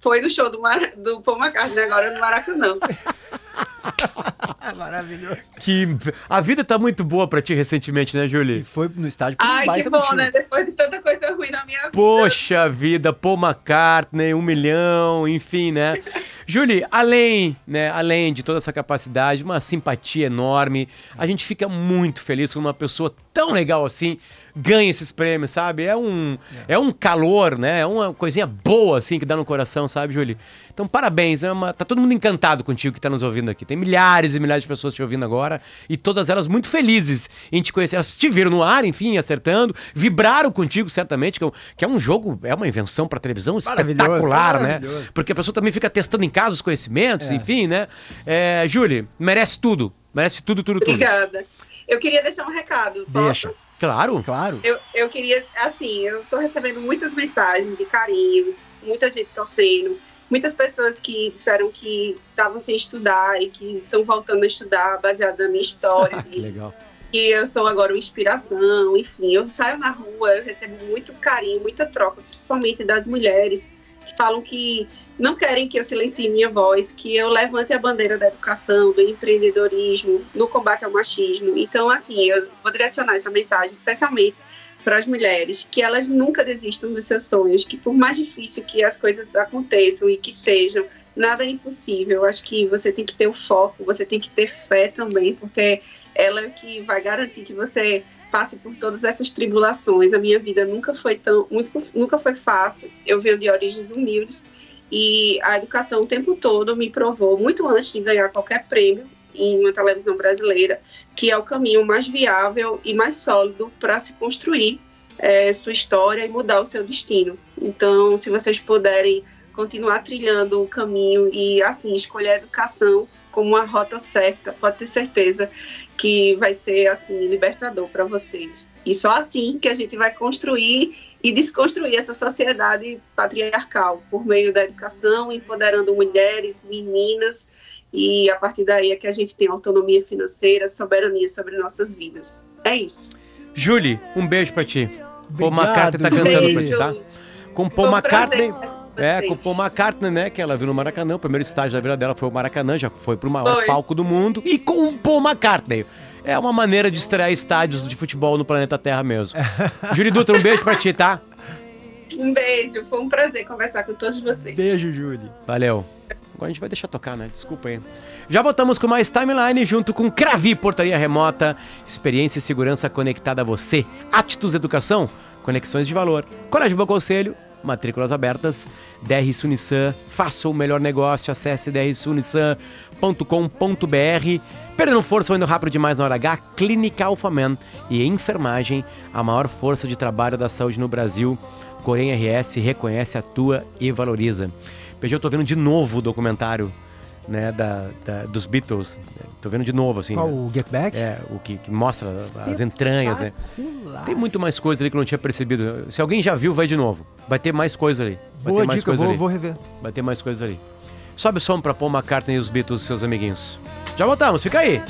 foi no show do, Mar, do Paul McCartney, agora no Maracanã. [LAUGHS] [LAUGHS] maravilhoso. Que a vida tá muito boa pra ti recentemente, né, E Júlio? foi no estádio por um Ai, que bom, motivo. né? Depois de tanta coisa ruim na minha vida. Poxa vida, Paul McCartney, um milhão, enfim, né? [LAUGHS] Julie, além, né, além de toda essa capacidade, uma simpatia enorme, a gente fica muito feliz quando uma pessoa tão legal assim ganha esses prêmios, sabe? É um, é. um calor, né? É uma coisinha boa, assim, que dá no coração, sabe, Julie? Então, parabéns. É uma, tá todo mundo encantado contigo que tá nos ouvindo aqui. Tem milhares e milhares de pessoas te ouvindo agora e todas elas muito felizes em te conhecer. Elas te viram no ar, enfim, acertando, vibraram contigo, certamente, que é um, que é um jogo, é uma invenção pra televisão Maravilhoso, espetacular, né? maravilhoso. Porque a pessoa também fica testando em casa os conhecimentos, É. enfim, né? É, Julie, merece tudo. Merece tudo, tudo, tudo. Obrigada. Eu queria deixar um recado. posso? Deixa. Claro. Claro. Eu, eu queria, assim, eu tô recebendo muitas mensagens de carinho, muita gente torcendo, muitas pessoas que disseram que estavam sem estudar e que estão voltando a estudar baseado na minha história, [LAUGHS] que de- legal. que eu sou agora uma inspiração, enfim, eu saio na rua, eu recebo muito carinho, muita troca, principalmente das mulheres que falam que não querem que eu silencie minha voz, que eu levante a bandeira da educação, do empreendedorismo, no combate ao machismo. Então, assim, eu vou direcionar essa mensagem especialmente para as mulheres, que elas nunca desistam dos seus sonhos, que por mais difícil que as coisas aconteçam e que sejam, nada é impossível. Eu acho que você tem que ter o foco, você tem que ter fé também, porque ela é que vai garantir que você passe por todas essas tribulações. A minha vida nunca foi tão, muito, nunca foi fácil. Eu venho de origens humildes E a educação o tempo todo me provou, muito antes de ganhar qualquer prêmio em uma televisão brasileira, que é o caminho mais viável e mais sólido para se construir é, sua história e mudar o seu destino. Então, se vocês puderem continuar trilhando o caminho e, assim, escolher a educação como uma rota certa, pode ter certeza que vai ser, assim, libertador para vocês. E só assim que a gente vai construir e desconstruir essa sociedade patriarcal por meio da educação, empoderando mulheres, meninas, e a partir daí é que a gente tem autonomia financeira, soberania sobre nossas vidas. É isso. Julie, um beijo para ti. Paul McCartney tá cantando pra ti, tá? Com Paul McCartney. É, com Paul McCartney, né? Que ela viu no Maracanã. O primeiro estágio da vida dela foi o Maracanã, já foi pro maior foi. palco do mundo. E com o Paul McCartney. É uma maneira de estrear estádios de futebol no planeta Terra mesmo. [LAUGHS] Júlio Dutra, um beijo pra ti, tá? Um beijo, foi um prazer conversar com todos vocês. Beijo, Júlio. Valeu. Agora a gente vai deixar tocar, né? Desculpa aí. Já voltamos com mais timeline junto com Cravi Portaria Remota, experiência e segurança conectada a você. Atitudes Educação Conexões de Valor. Colégio Bom Conselho, matrículas abertas. DR Sunissan, faça o melhor negócio, acesse drsunissan.com.br. Perdendo força ou indo rápido demais na hora H, Clínica Alfaman e Enfermagem, a maior força de trabalho da saúde no Brasil. Corém RS reconhece, atua e valoriza. PG, eu tô vendo de novo o documentário né, da, da, dos Beatles. Tô vendo de novo, assim. Qual, né? o Get Back? É, o que, que mostra as entranhas, né? Tem muito mais coisa ali que eu não tinha percebido. Se alguém já viu, vai de novo. Vai ter mais coisa ali. Vai Boa ter mais dica, coisa vou, ali. vou rever. Vai ter mais coisa ali. Sobe o som pra Paul McCartney e os Beatles, seus amiguinhos. Já voltamos, fica aí.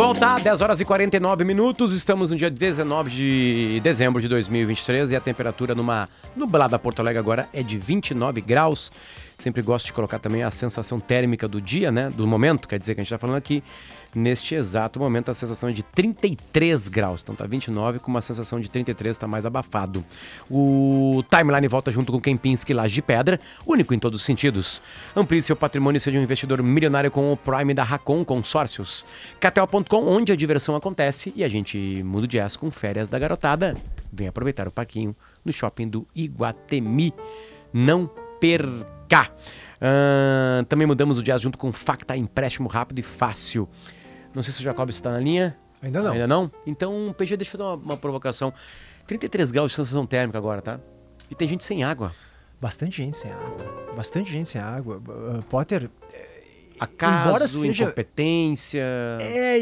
Volta, 10 horas e 49 minutos. Estamos no dia 19 de dezembro de 2023 e a temperatura numa nublada Porto Alegre agora é de 29 graus. Sempre gosto de colocar também a sensação térmica do dia, né? Do momento, quer dizer que a gente está falando aqui. Neste exato momento, a sensação é de 33 graus. Então tá 29 com uma sensação de 33, tá mais abafado. O Timeline volta junto com Kempinski Laje de Pedra, único em todos os sentidos. Amplie seu patrimônio e seja um investidor milionário com o Prime da Racon Consórcios. KTO.com, onde a diversão acontece e a gente muda o jazz com férias da garotada. Vem aproveitar o parquinho no shopping do Iguatemi. Não perca! Ahn, também mudamos o jazz junto com Facta Empréstimo Rápido e Fácil. Não sei se o Jacob está na linha. Ainda não. Ainda não? Então, PG, deixa eu fazer uma, uma provocação. 33 graus de sensação térmica agora, tá? E tem gente sem água. Bastante gente sem água. Bastante gente sem água. Uh, Potter, Acaso, Embora seja- incompetência. É,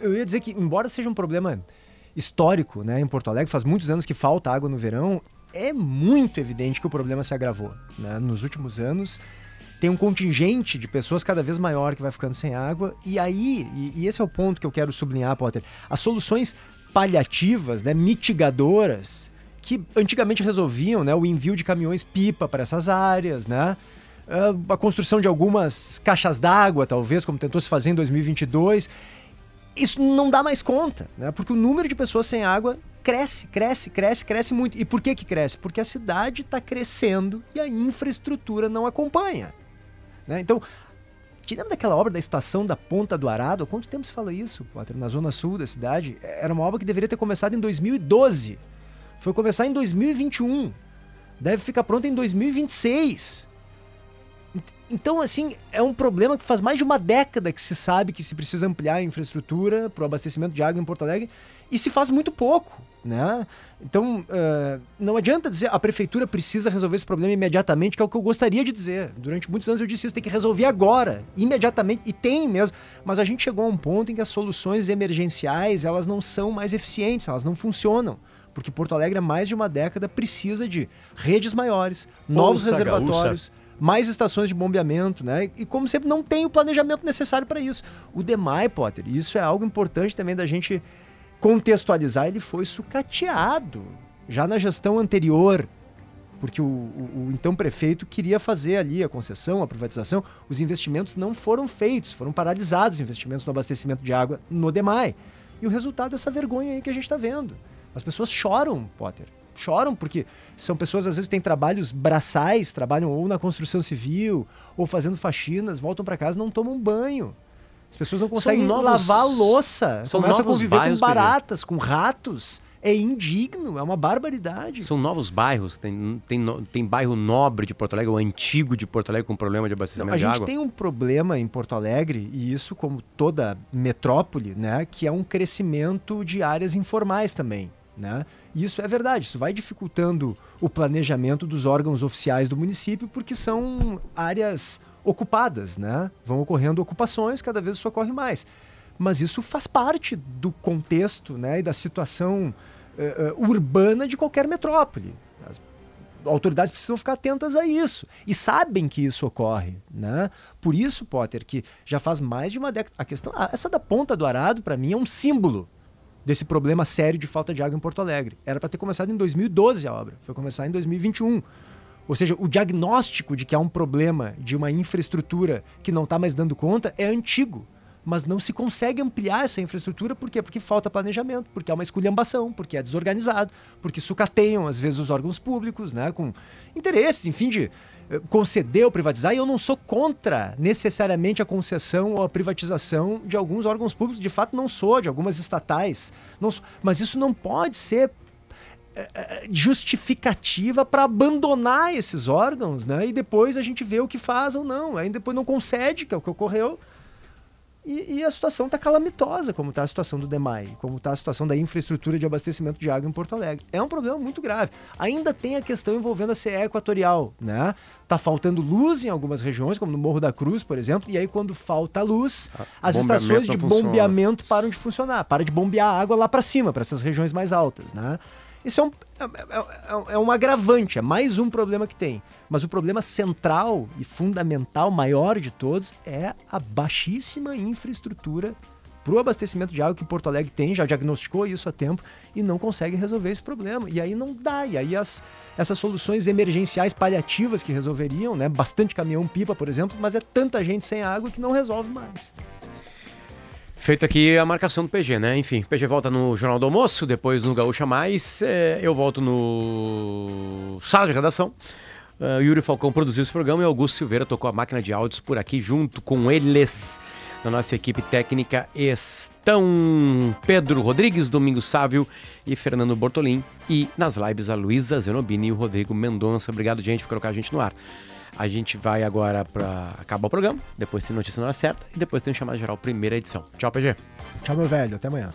eu ia dizer que, embora seja um problema histórico, né, em Porto Alegre, faz muitos anos que falta água no verão, é muito evidente que o problema se agravou. né? Nos últimos anos, tem um contingente de pessoas cada vez maior que vai ficando sem água, e aí, e, e esse é o ponto que eu quero sublinhar, Potter, as soluções paliativas, né, mitigadoras, que antigamente resolviam né, o envio de caminhões pipa para essas áreas, né? ah, a construção de algumas caixas d'água, talvez, como tentou se fazer em 2022. Isso não dá mais conta, né? Porque o número de pessoas sem água cresce, cresce, cresce, cresce muito. E por que que cresce? Porque a cidade está crescendo e a infraestrutura não acompanha. Né? Então, tirando daquela obra da estação da Ponta do Arado, há quanto tempo se fala isso, Potter? Na zona sul da cidade, era uma obra que deveria ter começado em 2012. Foi começar em 2021. Deve ficar pronta em 2026. Então, assim, é um problema que faz mais de uma década que se sabe que se precisa ampliar a infraestrutura para o abastecimento de água em Porto Alegre e se faz muito pouco, né? Então, eh, não adianta dizer a prefeitura precisa resolver esse problema imediatamente, que é o que eu gostaria de dizer. Durante muitos anos eu disse isso, tem que resolver agora, imediatamente, e tem mesmo. Mas a gente chegou a um ponto em que as soluções emergenciais, elas não são mais eficientes, elas não funcionam. Porque Porto Alegre, há mais de uma década, precisa de redes maiores, novos Ouça, reservatórios, mais estações de bombeamento, né? E como sempre, não tem o planejamento necessário para isso. O DEMAI, Potter, isso é algo importante também da gente contextualizar, ele foi sucateado já na gestão anterior, porque o, o- o então prefeito queria fazer ali a concessão, a privatização, os investimentos não foram feitos, foram paralisados os investimentos no abastecimento de água no DEMAI. E o resultado é essa vergonha aí que a gente está vendo. As pessoas choram, Potter. Choram porque são pessoas, às vezes, têm trabalhos braçais, trabalham ou na construção civil, ou fazendo faxinas, voltam para casa não tomam banho. As pessoas não conseguem novos- lavar a louça, são começam a conviver com bairros, PG. baratas, com ratos. É indigno, é uma barbaridade. São novos bairros, tem, tem, tem bairro nobre de Porto Alegre, o antigo de Porto Alegre com problema de Não, abastecimento a de gente água. tem um problema em Porto Alegre, e isso como toda metrópole, né, que é um crescimento de áreas informais também. Né? E isso é verdade, isso vai dificultando o planejamento dos órgãos oficiais do município, porque são áreas ocupadas, né? Vão ocorrendo ocupações, cada vez isso ocorre mais. Mas isso faz parte do contexto né, e da situação eh, eh, urbana de qualquer metrópole. As autoridades precisam ficar atentas a isso e sabem que isso ocorre, né? Por isso, Potter, que já faz mais de uma década a questão, ah, essa da Ponta do Arado para mim é um símbolo desse problema sério de falta de água em Porto Alegre. Era para ter começado em 2012 a obra, foi começar em 2021. Ou seja, o diagnóstico de que há um problema de uma infraestrutura que não está mais dando conta é antigo. Mas não se consegue ampliar essa infraestrutura, por quê? Porque falta planejamento, porque há uma esculhambação, porque é desorganizado, porque sucateiam, às vezes, os órgãos públicos, né, com interesses, enfim, de eh, conceder ou privatizar. E eu não sou contra necessariamente a concessão ou a privatização de alguns órgãos públicos, de fato não sou, de algumas estatais. Sou. Mas isso não pode ser justificativa para abandonar esses órgãos, né? E depois a gente vê o que faz ou não. Aí depois não concede, que é o que ocorreu. E, e a situação está calamitosa, como está a situação do DEMAI, como está a situação da infraestrutura de abastecimento de água em Porto Alegre. É um problema muito grave. Ainda tem a questão envolvendo a CE Equatorial, né? Tá faltando luz em algumas regiões, como no Morro da Cruz, por exemplo, e aí quando falta luz, as bombeamento estações de não funciona. bombeamento param de funcionar, para de bombear água lá para cima, para essas regiões mais altas, né? Isso é um, é, é- é um agravante, é mais um problema que tem. Mas o problema central e fundamental, maior de todos, é a baixíssima infraestrutura para o abastecimento de água que Porto Alegre tem, já diagnosticou isso há tempo e não consegue resolver esse problema. E aí não dá. E aí as, essas soluções emergenciais paliativas que resolveriam, né? Bastante caminhão-pipa, por exemplo, mas é tanta gente sem água que não resolve mais. Feito aqui a marcação do PG, né? Enfim, PG volta no Jornal do Almoço, depois no Gaúcha Mais, é, eu volto no Sala de Redação. Ah, Yuri Falcão produziu esse programa e Augusto Silveira tocou a máquina de áudios por aqui junto com eles. Na nossa equipe técnica estão Pedro Rodrigues, Domingos Sávio e Fernando Bortolim. E nas lives a Luísa Zenobini e o Rodrigo Mendonça. Obrigado, gente, por colocar a gente no ar. A gente vai agora para acabar o programa, depois tem notícia na hora certa e depois tem o chamado geral primeira edição. Tchau, PG. Tchau, meu velho. Até amanhã.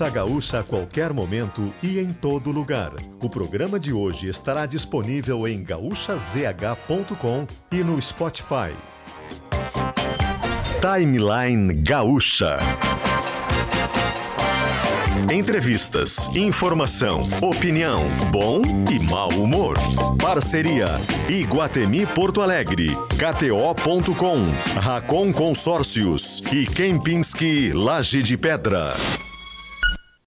Ouça a Gaúcha a qualquer momento e em todo lugar. O programa de hoje estará disponível em gaúchazh.com e no Spotify. Timeline Gaúcha. Entrevistas, informação, opinião, bom e mau humor. Parceria Iguatemi Porto Alegre, KTO.com, Racon Consórcios e Kempinski Laje de Pedra.